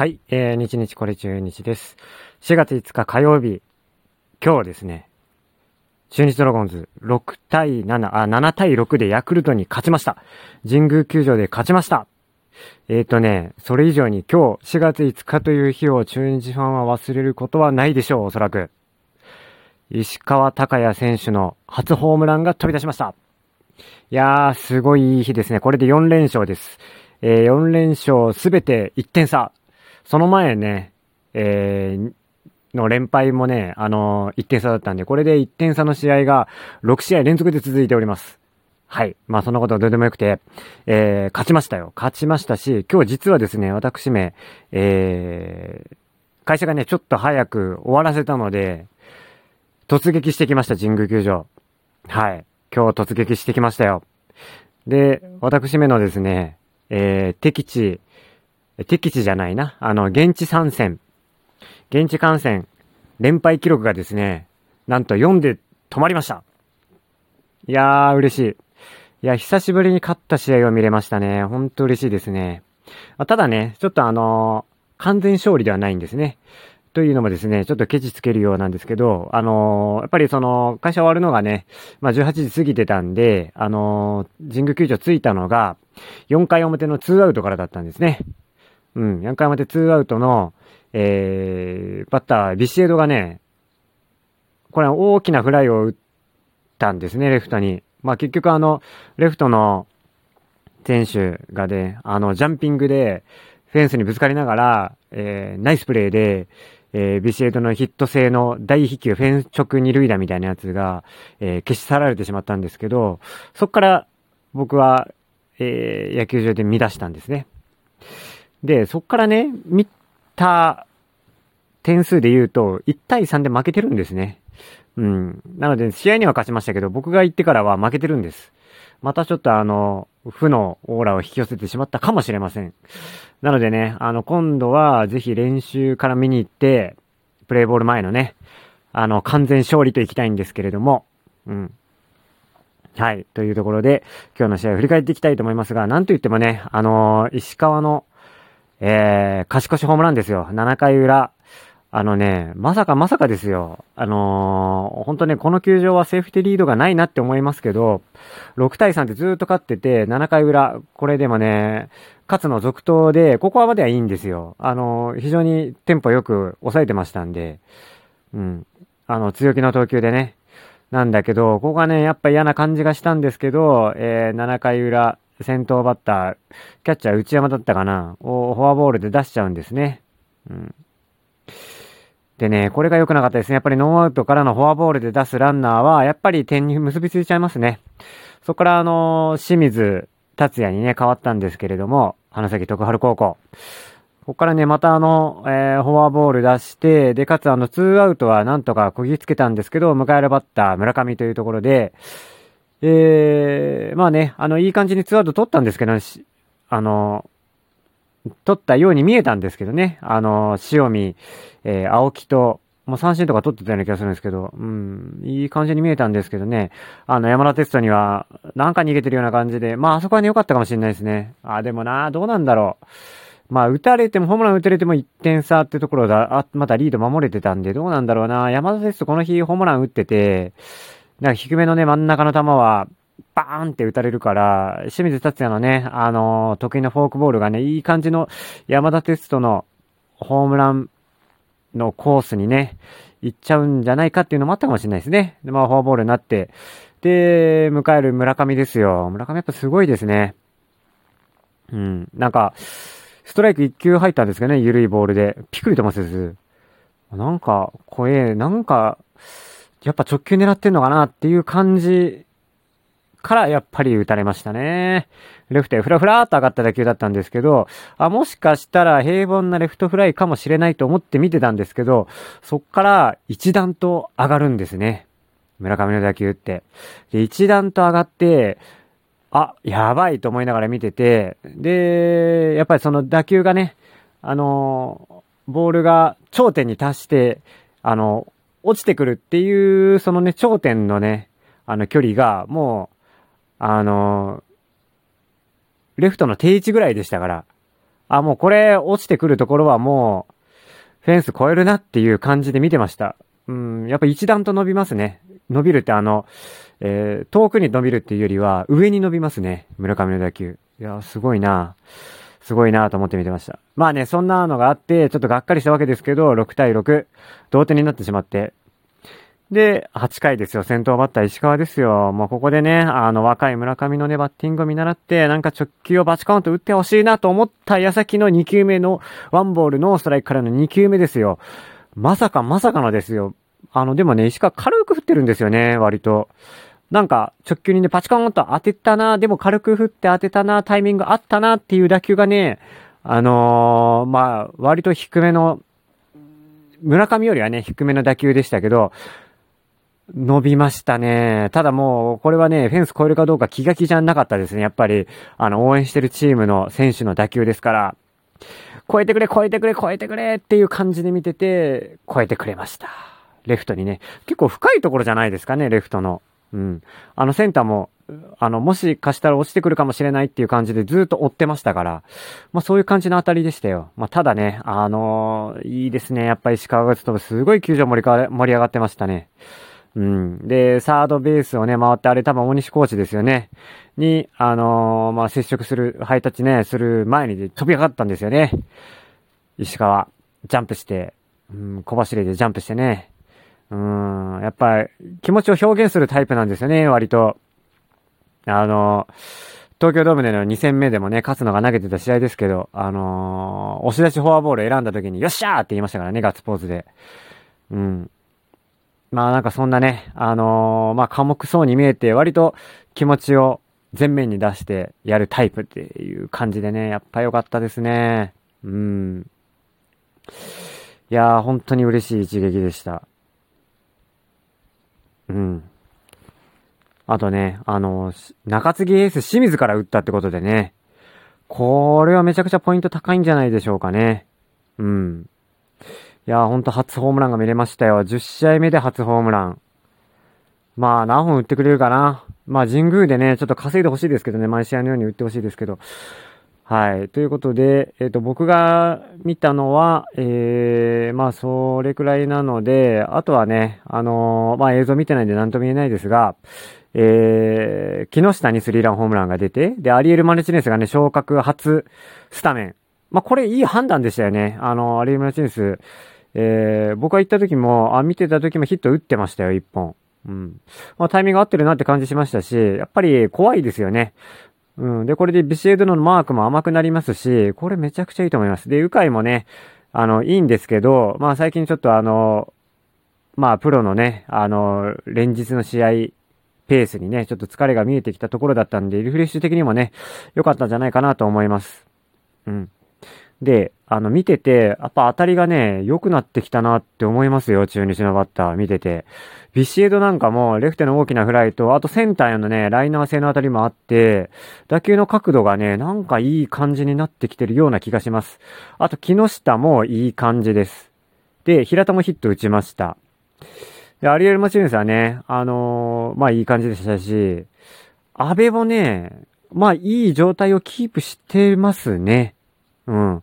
はい、えー、日日これ中日です。4月5日火曜日、今日ですね、中日ドラゴンズ6対7、あ、7対6でヤクルトに勝ちました。神宮球場で勝ちました。えっ、ー、とね、それ以上に今日4月5日という日を中日ファンは忘れることはないでしょう、おそらく。石川隆也選手の初ホームランが飛び出しました。いやー、すごいいい日ですね。これで4連勝です。えー、4連勝すべて1点差。その前ね、えー、の連敗もね、あのー、1点差だったんで、これで1点差の試合が6試合連続で続いております。はい。まあそんなことはどうでもよくて、えー、勝ちましたよ。勝ちましたし、今日実はですね、私め、えー、会社がね、ちょっと早く終わらせたので、突撃してきました、神宮球場。はい。今日突撃してきましたよ。で、私めのですね、えー、敵地、敵地じゃないな。あの、現地参戦。現地観戦、連敗記録がですね、なんと4で止まりました。いやー、嬉しい。いや、久しぶりに勝った試合を見れましたね。ほんと嬉しいですね。ただね、ちょっとあのー、完全勝利ではないんですね。というのもですね、ちょっとケチつけるようなんですけど、あのー、やっぱりその、会社終わるのがね、まあ、18時過ぎてたんで、あのー、神宮球場着いたのが、4回表の2アウトからだったんですね。うん、4回表2アウトの、えー、バッター、ビシエドがね、これは大きなフライを打ったんですね、レフトに。まあ結局あの、レフトの選手がね、あの、ジャンピングで、フェンスにぶつかりながら、えー、ナイスプレーで、えー、ビシエドのヒット性の大飛球、フェンス直二塁打みたいなやつが、えー、消し去られてしまったんですけど、そっから僕は、えー、野球場で見出したんですね。で、そっからね、見た点数で言うと、1対3で負けてるんですね。うん。なので、試合には勝ちましたけど、僕が行ってからは負けてるんです。またちょっとあの、負のオーラを引き寄せてしまったかもしれません。なのでね、あの、今度はぜひ練習から見に行って、プレイボール前のね、あの、完全勝利と行きたいんですけれども、うん。はい。というところで、今日の試合を振り返っていきたいと思いますが、なんと言ってもね、あのー、石川の、えー、勝ち越しホームランですよ。7回裏、あのね、まさかまさかですよ。あのー、本当ね、この球場はセーフティーリードがないなって思いますけど、6対3ってずっと勝ってて、7回裏、これでもね、勝つの続投で、ここはまではいいんですよ。あのー、非常にテンポよく抑えてましたんで、うん。あの、強気の投球でね。なんだけど、ここがね、やっぱ嫌な感じがしたんですけど、えー、7回裏、先頭バッター、キャッチャー内山だったかな、をフォアボールで出しちゃうんですね。うん。でね、これが良くなかったですね。やっぱりノーアウトからのフォアボールで出すランナーは、やっぱり点に結びついちゃいますね。そこからあの清水達也にね、変わったんですけれども、花咲徳春高校。ここからね、またあの、えー、フォアボール出して、で、かつあの、ツーアウトはなんとかこぎつけたんですけど、迎えるバッター、村上というところで、えー、まあね、あの、いい感じにツーアウト取ったんですけど、あの、取ったように見えたんですけどね。あの、塩見、えー、青木と、もう三振とか取ってたような気がするんですけど、うん、いい感じに見えたんですけどね。あの、山田哲人には、なんか逃げてるような感じで、まあ、あそこはね、良かったかもしれないですね。あ、でもな、どうなんだろう。まあ、打たれても、ホームラン打たれても1点差ってところだ、あ、またリード守れてたんで、どうなんだろうな。山田哲人この日ホームラン打ってて、なんか低めのね、真ん中の球は、バーンって打たれるから、清水達也のね、あのー、得意なフォークボールがね、いい感じの山田哲人のホームランのコースにね、行っちゃうんじゃないかっていうのもあったかもしれないですね。で、まあ、フォアボールになって、で、迎える村上ですよ。村上やっぱすごいですね。うん。なんか、ストライク1球入ったんですけどね、緩いボールで。ピクリともせず。なんか、怖え、なんか、やっぱ直球狙ってんのかなっていう感じからやっぱり打たれましたね。レフトへフラフラーと上がった打球だったんですけど、あ、もしかしたら平凡なレフトフライかもしれないと思って見てたんですけど、そっから一段と上がるんですね。村上の打球って。で、一段と上がって、あ、やばいと思いながら見てて、で、やっぱりその打球がね、あの、ボールが頂点に達して、あの、落ちてくるっていう、そのね、頂点のね、あの距離が、もう、あの、レフトの定位置ぐらいでしたから、あ、もうこれ落ちてくるところはもう、フェンス越えるなっていう感じで見てました。うん、やっぱ一段と伸びますね。伸びるってあの、えー、遠くに伸びるっていうよりは、上に伸びますね。村上の打球。いや、すごいなすごいなと思って見てました。まあね、そんなのがあって、ちょっとがっかりしたわけですけど、6対6、同点になってしまって。で、8回ですよ。先頭バッター石川ですよ。もうここでね、あの若い村上のね、バッティングを見習って、なんか直球をバチコンと打ってほしいなと思った矢先の2球目のワンボールノーストライクからの2球目ですよ。まさかまさかのですよ。あの、でもね、石川軽く振ってるんですよね、割と。なんか、直球にね、パチコンと当てたな、でも軽く振って当てたな、タイミングあったなっていう打球がね、あのー、まあ、割と低めの、村上よりはね、低めの打球でしたけど、伸びましたね。ただもう、これはね、フェンス越えるかどうか気が気じゃなかったですね。やっぱり、あの、応援してるチームの選手の打球ですから、超えてくれ、超えてくれ、超えてくれっていう感じで見てて、超えてくれました。レフトにね。結構深いところじゃないですかね、レフトの。うん。あの、センターも、あの、もしかしたら落ちてくるかもしれないっていう感じでずっと追ってましたから、まあそういう感じの当たりでしたよ。まあただね、あのー、いいですね。やっぱり石川がちょっとすごい球場盛りか盛り上がってましたね。うん。で、サードベースをね、回って、あれ多分大西コーチですよね。に、あのー、まあ、接触する、ハイタッチね、する前に飛び上がったんですよね。石川。ジャンプして、うん、小走りでジャンプしてね。うん、やっぱり気持ちを表現するタイプなんですよね、割と。あの、東京ドームでの2戦目でもね、勝つのが投げてた試合ですけど、あのー、押し出しフォアボール選んだ時に、よっしゃーって言いましたからね、ガッツポーズで。うん。まあなんかそんなね、あのー、まあ寡黙そうに見えて割と気持ちを前面に出してやるタイプっていう感じでね、やっぱ良かったですね。うん。いやー、本当に嬉しい一撃でした。うん。あとね、あの、中継ぎエース清水から打ったってことでね、これはめちゃくちゃポイント高いんじゃないでしょうかね。うん。いやーほんと初ホームランが見れましたよ。10試合目で初ホームラン。まあ何本打ってくれるかな。まあ神宮でね、ちょっと稼いでほしいですけどね、毎試合のように打ってほしいですけど。はい。ということで、えっ、ー、と、僕が見たのは、えー、まあ、それくらいなので、あとはね、あのー、まあ、映像見てないんで何とも言えないですが、えー、木下にスリーランホームランが出て、で、アリエル・マルチネスがね、昇格初スタメン。まあ、これいい判断でしたよね。あの、アリエル・マルチネス、えー、僕が行った時も、あ、見てた時もヒット打ってましたよ、一本。うん。まあ、タイミング合ってるなって感じしましたし、やっぱり怖いですよね。うん。で、これでビシエドのマークも甘くなりますし、これめちゃくちゃいいと思います。で、ウカイもね、あの、いいんですけど、まあ最近ちょっとあの、まあプロのね、あの、連日の試合、ペースにね、ちょっと疲れが見えてきたところだったんで、リフレッシュ的にもね、良かったんじゃないかなと思います。うん。で、あの、見てて、やっぱ当たりがね、良くなってきたなって思いますよ、中日のバッター、見てて。ビシエドなんかも、レフトの大きなフライと、あとセンターへのね、ライナー性の当たりもあって、打球の角度がね、なんかいい感じになってきてるような気がします。あと、木下もいい感じです。で、平田もヒット打ちました。で、アリエル・マチューンスはね、あのー、まあいい感じでしたし、安倍もね、まあいい状態をキープしてますね。うん。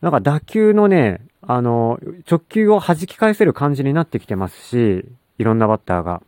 なんか打球のね、あの、直球を弾き返せる感じになってきてますし、いろんなバッターが。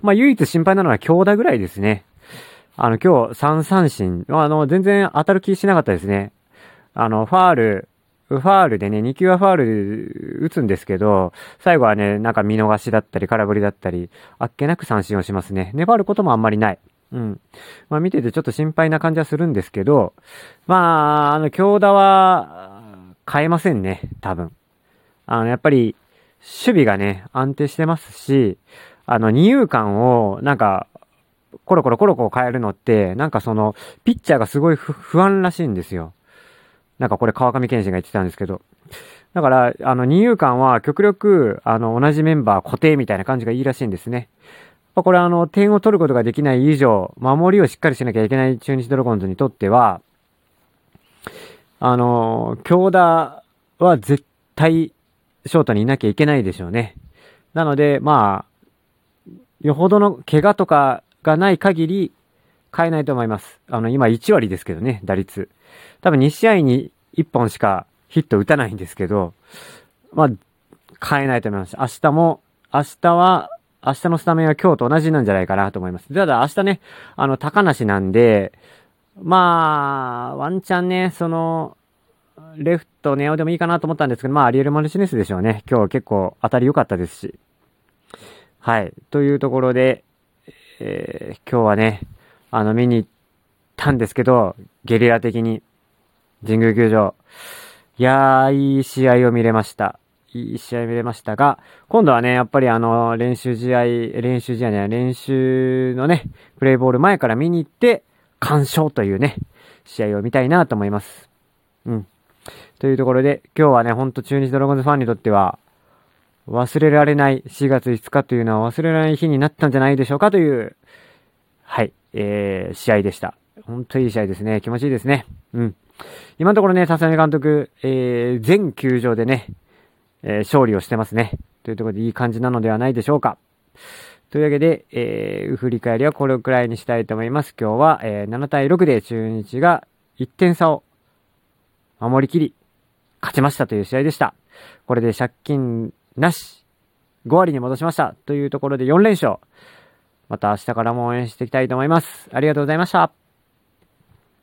まあ、唯一心配なのは強打ぐらいですね。あの、今日3三振、あの、全然当たる気しなかったですね。あの、ファール、ファールでね、2球はファール打つんですけど、最後はね、なんか見逃しだったり、空振りだったり、あっけなく三振をしますね。粘ることもあんまりない。うん。まあ見ててちょっと心配な感じはするんですけど、まあ、あの、強打は変えませんね、多分。あの、やっぱり、守備がね、安定してますし、あの、二遊間を、なんか、コロコロコロコロ変えるのって、なんかその、ピッチャーがすごい不安らしいんですよ。なんかこれ川上健信が言ってたんですけど。だから、あの、二遊間は極力、あの、同じメンバー固定みたいな感じがいいらしいんですね。これあの、点を取ることができない以上、守りをしっかりしなきゃいけない中日ドラゴンズにとっては、あの、強打は絶対、ショートにいなきゃいけないでしょうね。なので、まあ、よほどの怪我とかがない限り、変えないと思います。あの、今1割ですけどね、打率。多分2試合に1本しかヒット打たないんですけど、まあ、変えないと思います。明日も、明日は、明日のスタメンは今日と同じなんじゃないかなと思います。ただ明日ね、あの、高梨なんで、まあ、ワンチャンね、その、レフトネオでもいいかなと思ったんですけど、まあ、アリエル・マルチネスでしょうね。今日結構当たり良かったですし。はい。というところで、えー、今日はね、あの、見に行ったんですけど、ゲリラ的に、神宮球場。いやー、いい試合を見れました。いい試合見れましたが、今度はね、やっぱりあの、練習試合、練習試合ね、練習のね、プレイボール前から見に行って、鑑賞というね、試合を見たいなと思います。うん。というところで、今日はね、ほんと中日ドラゴンズファンにとっては、忘れられない4月5日というのは忘れられない日になったんじゃないでしょうかという、はい、えー、試合でした。本当いい試合ですね。気持ちいいですね。うん。今のところね、さすがに監督、えー、全球場でね、えー、勝利をしてますね。というところでいい感じなのではないでしょうか。というわけで、えー、振り返りはこれくらいにしたいと思います。今日は、えー、7対6で中日が1点差を守りきり、勝ちましたという試合でした。これで借金なし、5割に戻しましたというところで4連勝。また明日からも応援していきたいと思います。ありがとうございました。